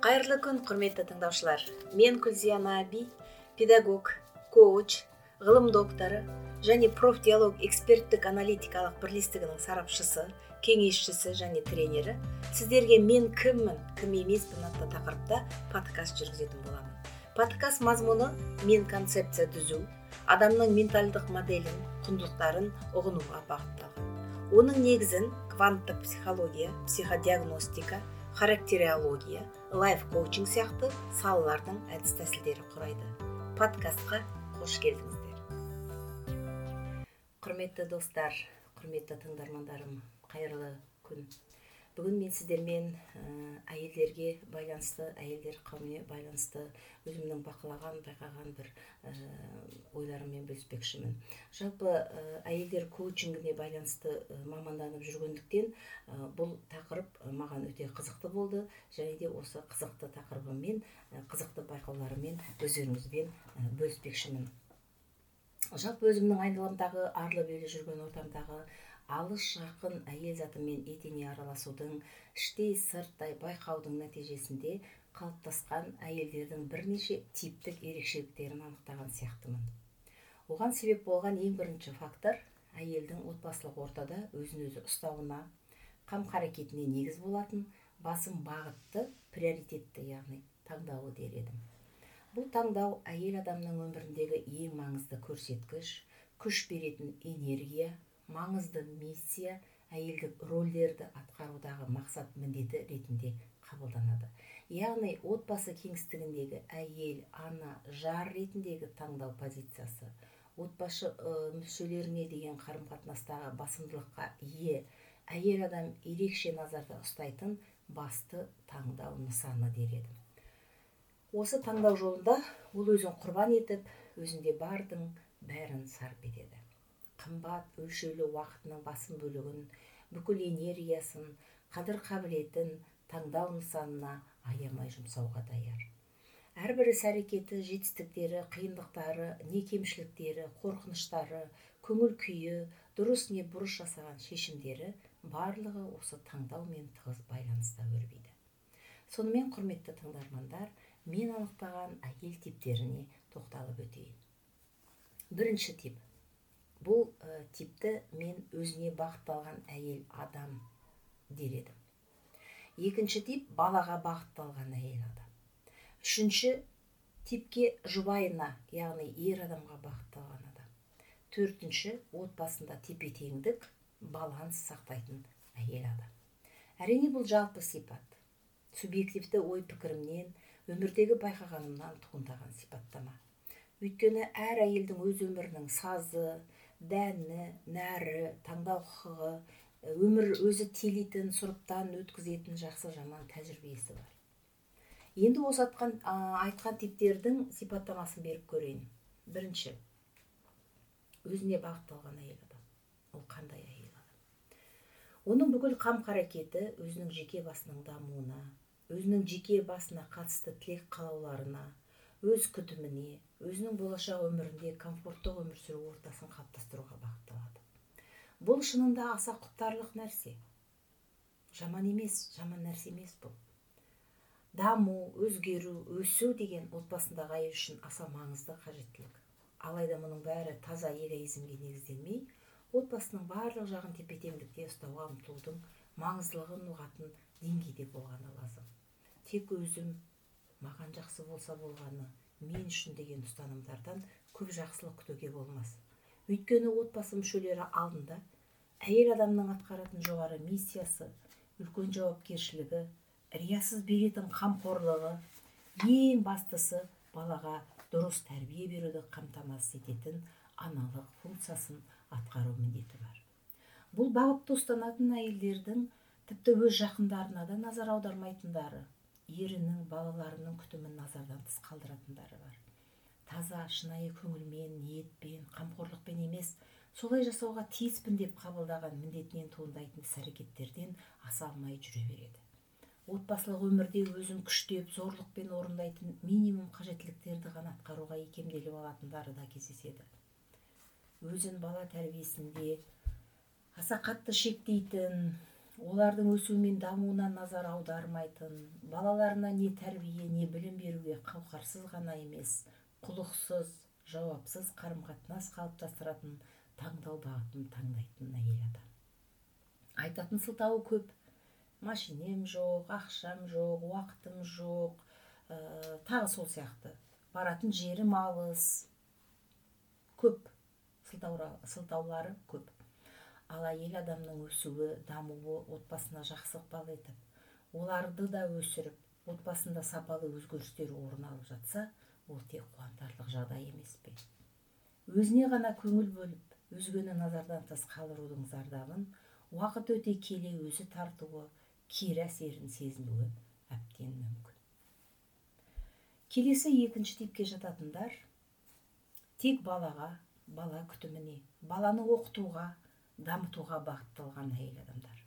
қайырлы күн құрметті тыңдаушылар. Мен күлзияна аби педагог коуч ғылым докторы және профдиалог эксперттік аналитикалық бірлестігінің сарапшысы кеңесшісі және тренері. Сіздерге мен кіммін кім емеспін атты тақырыпта подкаст жүргізетін боламын. Подкаст мазмұны мен концепция түзу адамның ментальдық моделін құндылықтарын ұғынуға бағытталған. Оның негізін кванттық психология психодиагностика характериология лайф коучинг сияқты салалардың әдіс тәсілдері құрайды. Подкастқа қош келдіңіздер. Құрметті достар құрметті тыңдармандарым қайырлы күн. Бүгін мен сіздермен ә, әйелдерге байланысты әйелдер қауымына байланысты өзімнің бақылаған байқаған бір ә, ойларыммен бөліспекшімін. Жалпы ә, әйелдер коучингіне байланысты маманданып жүргендіктен бұл тақырып маған өте қызықты болды. Және де осы қызықты тақырыбыммен қызықты байқауларыммен өздеріңізбен бөліспекшімін. Жалпы өзімнің айналамдағы арлы берлі жүрген ортамдағы алыс жақын әйел затымен етене араласудың іштей сырттай байқаудың нәтижесінде қалыптасқан әйелдердің бірнеше типтік ерекшеліктерін анықтаған сияқтымын. Оған себеп болған ең бірінші фактор әйелдің отбасылық ортада өзін өзі ұстауына қам қарекетіне негіз болатын басым бағытты приоритетті яғни таңдауы дер едім. Бұл таңдау әйел адамның өміріндегі ең маңызды көрсеткіш күш беретін энергия маңызды миссия әйелдік рөлдерді атқарудағы мақсат міндеті ретінде қабылданады. Яғни отбасы кеңістігіндегі әйел ана жар ретіндегі таңдау позициясы отбасы мүшелеріне деген қарым қатынастағы басымдылыққа ие әйел адам ерекше назарда ұстайтын басты таңдау нысаны дер едім осы таңдау жолында ол өзін құрбан етіп өзінде бардың бәрін сарп етеді. Қымбат өлшеулі уақытының басым бөлігін бүкіл энергиясын қадір қабілетін таңдау нысанына аямай жұмсауға даяр. Әрбір іс әрекеті жетістіктері қиындықтары не кемшіліктері қорқыныштары көңіл күйі дұрыс не бұрыс жасаған шешімдері барлығы осы таңдаумен тығыз байланыста өрбиді. Сонымен құрметті тыңдармандар мен анықтаған әйел типтеріне тоқталып өтейін. Бірінші тип. Бұл типті мен өзіне бағытталған әйел адам дер едім. Екінші тип балаға бағытталған әйел адам. Үшінші типке жұбайына яғни ер адамға бағытталған адам. Төртінші отбасында тепе теңдік баланс сақтайтын әйел адам. Әрине бұл жалпы сипат. Субъективті ой пікірімнен өмірдегі байқағанымнан туындаған сипаттама. Өйткені әр әйелдің өз өмірінің сазы дәні нәрі таңдау құқығы өмір өзі телейтін сұрыптан өткізетін жақсы жаман тәжірибесі бар. Енді осы атқан, айтқан типтердің сипаттамасын беріп көрейін. Бірінші өзіне бағытталған әйел адам. Ол қандай әйел адам? Оның бүкіл қам қарекеті өзінің жеке басының дамуына өзінің жеке басына қатысты тілек қалауларына өз күтіміне өзінің болашақ өмірінде комфортты өмір сүру ортасын қалыптастыруға бағытталады. Бұл шынында аса құптарлық нәрсе. Жаман емес жаман нәрсе емес бұл. Даму өзгеру өсу деген отбасындағы әйел үшін аса маңызды қажеттілік. Алайда мұның бәрі таза эгоизмге негізделмей отбасының барлық жағын тепе теңдікте ұстауға ұмтылудың маңыздылығын ұғатын деңгейде болғаны лазым. Тек өзім маған жақсы болса болғаны мен үшін деген ұстанымдардан көп жақсылық күтуге болмас. Өйткені отбасы мүшелері алдында әйел адамның атқаратын жоғары миссиясы үлкен жауапкершілігі риясыз беретін қамқорлығы ең бастысы балаға дұрыс тәрбие беруді қамтамасыз ететін аналық функциясын атқару міндеті бар. Бұл бағытты ұстанатын әйелдердің тіпті өз жақындарына да назар аудармайтындары ерінің балаларының күтімін назардан тыс қалдыратындары бар. Таза шынайы көңілмен ниетпен қамқорлықпен емес солай жасауға тиіспін деп қабылдаған міндетінен туындайтын іс әрекеттерден аса алмай жүре береді. Отбасылық өмірде өзін күштеп зорлықпен орындайтын минимум қажеттіліктерді ғана атқаруға икемделіп алатындары да кездеседі. Өзін бала тәрбиесінде аса қатты шектейтін олардың өсуі мен дамуына назар аудармайтын балаларына не тәрбие не білім беруге қауқарсыз ғана емес құлықсыз жауапсыз қарым қатынас қалыптастыратын таңдау бағытын таңдайтын әйел адам. Айтатын сылтауы көп. Машинем жоқ ақшам жоқ уақытым жоқ ә, тағы сол сияқты. Баратын жерім алыс. Көп сылтаулары көп. Ал әйел адамның өсуі дамуы отбасына жақсы ықпал етіп оларды да өсіріп отбасында сапалы өзгерістер орын алып жатса ол тек қуантарлық жағдай емес пе? Өзіне ғана көңіл бөліп өзгені назардан тыс қалдырудың зардабын уақыт өте келе өзі тартуы кері әсерін сезінуі әбден мүмкін. Келесі екінші типке жататындар тек балаға бала күтіміне баланы оқытуға дамытуға бағытталған әйел адамдар.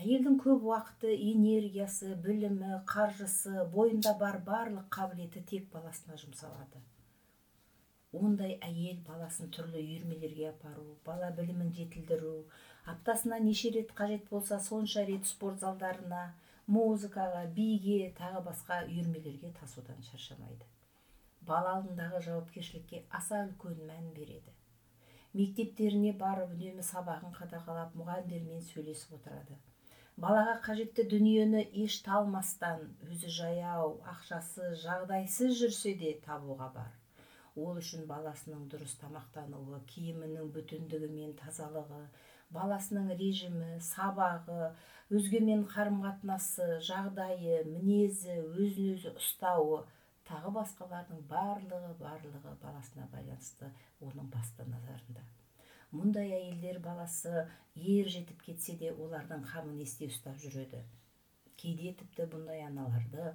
Әйелдің көп уақыты энергиясы білімі қаржысы бойында бар барлық қабілеті тек баласына жұмсалады. Ондай әйел баласын түрлі үйірмелерге апару бала білімін жетілдіру аптасына неше рет қажет болса сонша рет спорт залдарына музыкаға биге тағы басқа үйірмелерге тасудан шаршамайды. Бала алдындағы жауапкершілікке аса үлкен мән береді. Мектептеріне барып үнемі сабағын қадағалап мұғалімдермен сөйлесіп отырады. Балаға қажетті дүниені еш талмастан өзі жаяу ақшасы жағдайсыз жүрсе де табуға бар. Ол үшін баласының дұрыс тамақтануы киімінің бүтіндігі мен тазалығы баласының режимі сабағы өзгемен қарым қатынасы жағдайы мінезі өзін өзі ұстауы тағы басқалардың барлығы барлығы баласына байланысты оның басты назарында. Мұндай әйелдер баласы ер жетіп кетсе де олардың қамын есте ұстап жүреді. Кейде тіпті бұндай аналарды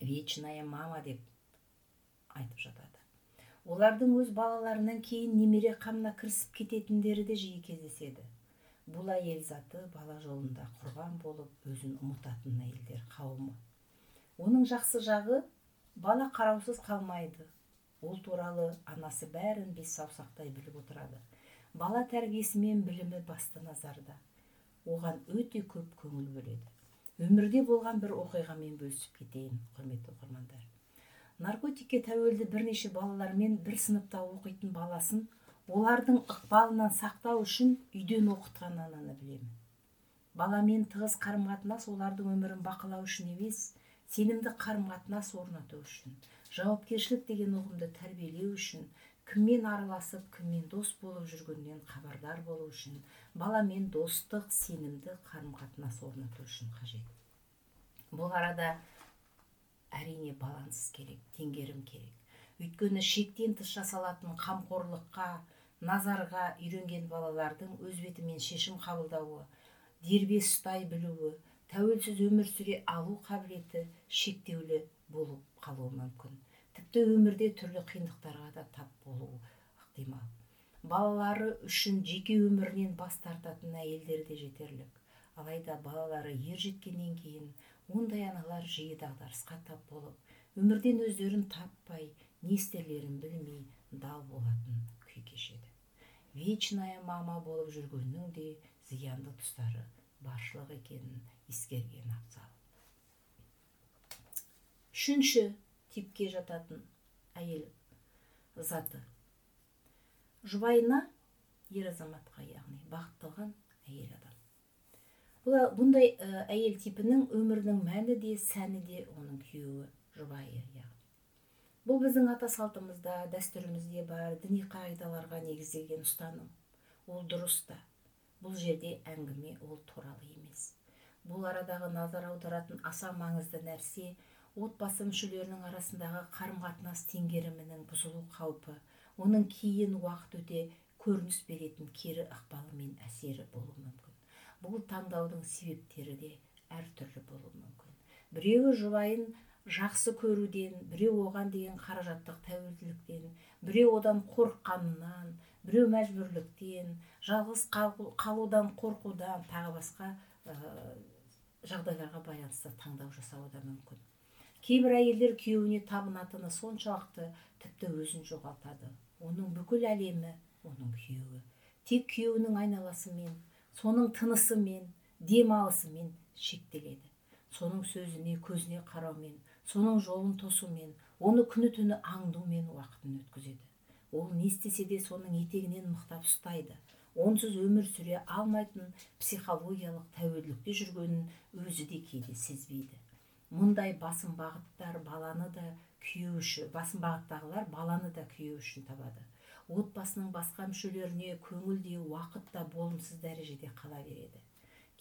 вечная мама деп айтып жатады. Олардың өз балаларынан кейін немере қамына кірісіп кететіндері де жиі кездеседі. Бұл әйел заты бала жолында құрбан болып өзін ұмытатын әйелдер қауымы. Оның жақсы жағы бала қараусыз қалмайды. Ол туралы анасы бәрін бес саусақтай біліп отырады. Бала тәрбиесі мен білімі басты назарда. Оған өте көп көңіл бөледі. Өмірде болған бір оқиғамен бөлісіп кетейін құрметті оқырмандар. Наркотикке тәуелді бірнеше балалармен бір сыныпта оқитын баласын олардың ықпалынан сақтау үшін үйден оқытқан ананы білемін. Баламен тығыз қарым қатынас олардың өмірін бақылау үшін емес сенімді қарым қатынас орнату үшін жауапкершілік деген ұғымды тәрбиелеу үшін кіммен араласып кіммен дос болып жүргенінен хабардар болу үшін баламен достық сенімді қарым қатынас орнату үшін қажет. Бұл арада әрине баланс керек теңгерім керек. Өйткені шектен тыс жасалатын қамқорлыққа назарға үйренген балалардың өз бетімен шешім қабылдауы дербес ұстай білуі тәуелсіз өмір сүре алу қабілеті шектеулі болып қалуы мүмкін. Тіпті өмірде түрлі қиындықтарға да тап болуы ықтимал. Балалары үшін жеке өмірінен бас тартатын әйелдер де жетерлік. Алайда балалары ер жеткеннен кейін ондай аналар жиі дағдарысқа тап болып өмірден өздерін таппай не істерлерін білмей дал болатын күй кешеді. Вечная мама болып жүргеннің де зиянды тұстары баршылық екенін ескерген абзал. Үшінші типке жататын әйел заты. Жұбайына ер азаматқа яғни бағытталған әйел адам. Бұл бұндай әйел типінің өмірінің мәні де сәні де оның күйеуі жұбайы яғни. Бұл біздің ата салтымызда дәстүрімізде бар діни қағидаларға негізделген ұстаным. Ол дұрыс та. Бұл жерде әңгіме ол туралы емес. Бұл арадағы назар аударатын аса маңызды нәрсе отбасы мүшелерінің арасындағы қарым қатынас теңгерімінің бұзылу қаупі оның кейін уақыт өте көрініс беретін кері ықпалы мен әсері болуы мүмкін. Бұл таңдаудың себептері де әртүрлі болуы мүмкін. Біреуі жұбайын жақсы көруден біреу оған деген қаражаттық тәуелділіктен біреу одан қорыққанынан біреу мәжбүрліктен жалғыз қалудан қорқудан тағы басқа ә, жағдайларға байланысты таңдау жасауы да мүмкін. Кейбір әйелдер күйеуіне табынатыны соншалықты тіпті өзін жоғалтады. Оның бүкіл әлемі оның күйеуі. Тек күйеуінің айналасымен соның тынысымен демалысымен шектеледі. Соның сөзіне көзіне қараумен соның жолын тосумен оны күні түні аңдумен уақытын өткізеді. Ол не істесе де соның етегінен мықтап ұстайды. Онсыз өмір сүре алмайтын психологиялық тәуелділікте жүргенін өзі де кейде сезбейді. Мұндай басым бағыттар баланы да күйеу басым бағыттағылар баланы да күйеу үшін табады. Отбасының басқа мүшелеріне көңіл де уақыт та болымсыз дәрежеде қала береді.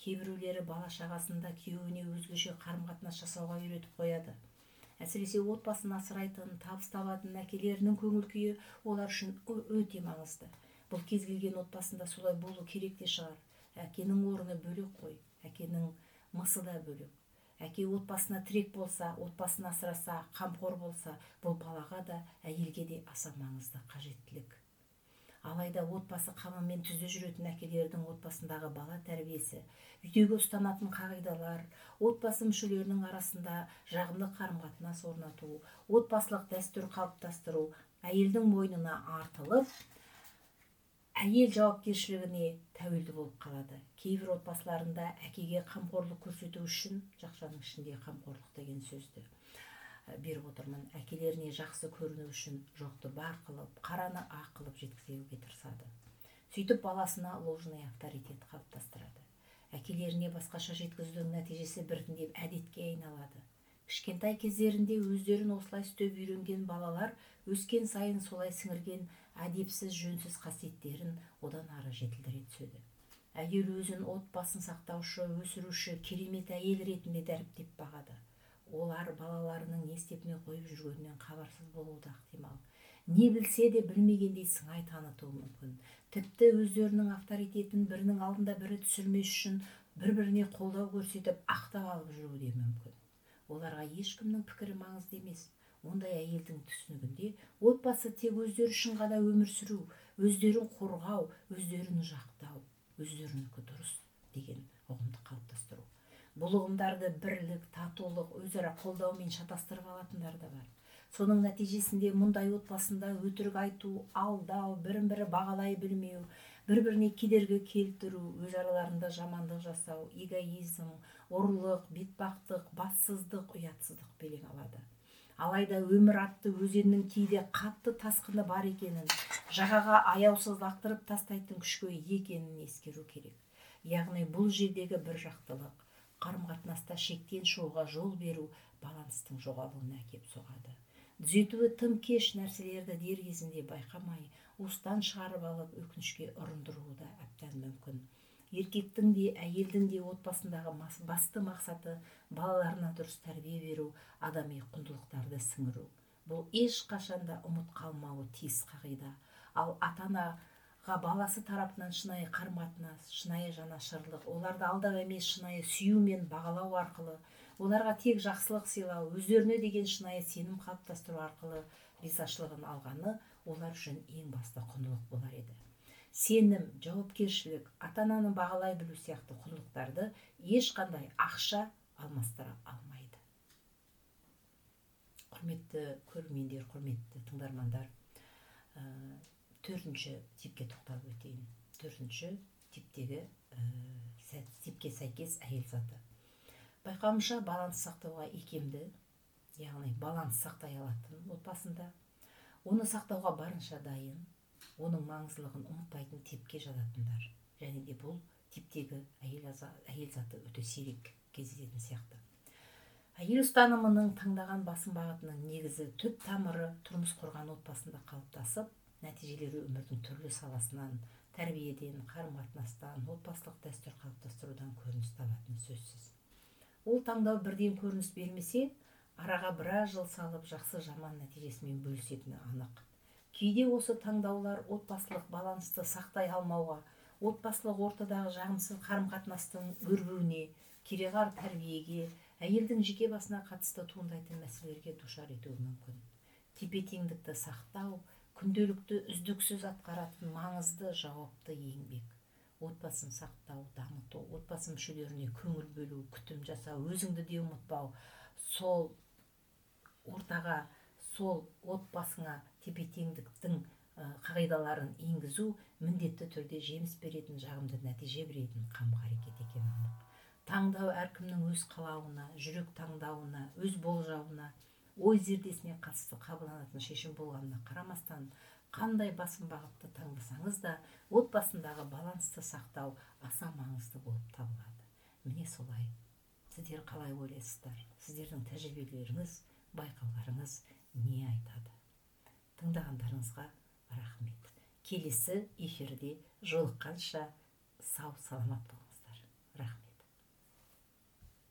Кейбіреулері бала шағасын да күйеуіне өзгеше қарым қатынас жасауға үйретіп қояды. Әсіресе отбасын асырайтын табыс табатын әкелерінің көңіл күйі олар үшін өте маңызды. Бұл кез келген отбасында солай болу керек те шығар. Әкенің орны бөлек қой әкенің мысы да бөлек. Әке отбасына тірек болса отбасын асыраса қамқор болса бұл балаға да әйелге де аса маңызды қажеттілік. Алайда отбасы қамымен түзде жүретін әкелердің отбасындағы бала тәрбиесі үйдегі ұстанатын қағидалар отбасы мүшелерінің арасында жағымды қарым қатынас орнату отбасылық дәстүр қалыптастыру әйелдің мойнына артылып әйел жауапкершілігіне тәуелді болып қалады. Кейбір отбасыларында әкеге қамқорлық көрсету үшін жақшаның ішінде қамқорлық деген сөзді. Беріп отырмын. Әкелеріне жақсы көріну үшін жоқты бар қылып қараны ақ қылып жеткізуге тырысады. Сөйтіп баласына ложный авторитет қалыптастырады. Әкелеріне басқаша жеткізудің нәтижесі біртіндеп әдетке айналады. Кішкентай кездерінде өздерін осылай істеп үйренген балалар өскен сайын солай сіңірген әдепсіз жөнсіз қасиеттерін одан ары жетілдіре түседі. Әйел өзін отбасын сақтаушы өсіруші керемет әйел ретінде дәріптеп бағады. Олар балаларының не қойып жүргенінен хабарсыз болуы да ықтимал не білсе де білмегендей сыңай танытуы мүмкін. Тіпті өздерінің авторитетін бірінің алдында бірі түсірмес үшін бір біріне қолдау көрсетіп ақтап алып жүруі де мүмкін. Оларға ешкімнің пікірі маңызды емес. Ондай әйелдің түсінігінде отбасы тек өздері үшін ғана өмір сүру өздерін қорғау өздерін жақтау өздерінікі дұрыс деген ұғымды қалыптастыру. Бұл ұғымдарды бірлік татулық өзара қолдаумен шатастырып алатындар да бар. Соның нәтижесінде мұндай отбасында өтірік айту алдау бірін бірі бағалай білмеу бір біріне кедергі келтіру өз араларында жамандық жасау эгоизм ұрлық бетпақтық бассыздық ұятсыздық белең алады. Алайда өмір атты өзеннің кейде қатты тасқыны бар екенін жағаға аяусыз лақтырып тастайтын күшке екенін ескеру керек. Яғни бұл жердегі бір жақтылық қарым қатынаста шектен шығуға жол беру баланстың жоғалуына әкеп соғады. Түзетуі тым кеш нәрселерді дер кезінде байқамай уыстан шығарып алып өкінішке ұрындыруы да әбден мүмкін. Еркектің де әйелдің де отбасындағы басты мақсаты балаларына дұрыс тәрбие беру адами құндылықтарды сіңіру. Бұл ешқашан да ұмыт қалмауы тиіс қағида. Ал ата ана баласы тарапынан шынайы қарым қатынас шынайы жанашырлық оларды алдап емес шынайы сүю мен бағалау арқылы оларға тек жақсылық сыйлау өздеріне деген шынайы сенім қалыптастыру арқылы ризашылығын алғаны олар үшін ең басты құндылық болар еді. Сенім жауапкершілік ата ананы бағалай білу сияқты құндылықтарды ешқандай ақша алмастыра алмайды. Құрметті көрермендер құрметті тыңдармандар төртінші типке тоқталып өтейін. Төртінші типтегі ә, типке сәйкес әйел заты. Байқауымша баланс сақтауға икемді яғни баланс сақтай алатын отбасында оны сақтауға барынша дайын оның маңыздылығын ұмытпайтын типке жататындар. Және де бұл типтегі әйел, әйел заты өте сирек кездесетін сияқты. Әйел ұстанымының таңдаған басым бағытының негізі түп тамыры тұрмыс құрған отбасында қалыптасып нәтижелері өмірдің түрлі саласынан тәрбиеден қарым қатынастан отбасылық дәстүр қалыптастырудан көрініс табатыны сөзсіз. Ол таңдау бірден көрініс бермесе араға біраз жыл салып жақсы жаман нәтижесімен бөлісетіні анық. Кейде осы таңдаулар отбасылық балансты сақтай алмауға отбасылық ортадағы жағымсыз қарым қатынастың өрбуіне кереғар тәрбиеге әйелдің жеке басына қатысты туындайтын мәселелерге душар етуі мүмкін. Тепе теңдікті сақтау күнделікті үздіксіз атқаратын маңызды жауапты еңбек. Отбасын сақтау дамыту отбасы мүшелеріне көңіл бөлу күтім жасау өзіңді де ұмытпау. Сол ортаға сол отбасыңа тепе теңдіктің қағидаларын енгізу міндетті түрде жеміс беретін жағымды нәтиже беретін қам қарекет екені анық таңдау әркімнің өз қалауына жүрек таңдауына өз болжауына ой зердесіне қатысты қабылданатын шешім болғанына қарамастан қандай басым бағытты таңдасаңыз да отбасындағы балансты сақтау аса маңызды болып табылады. Міне солай. Сіздер қалай ойлайсыздар? Сіздердің тәжірибелеріңіз байқауларыңыз не айтады? Тыңдағандарыңызға рахмет. Келесі эфирде жолыққанша сау саламат болыңыздар. Рахмет.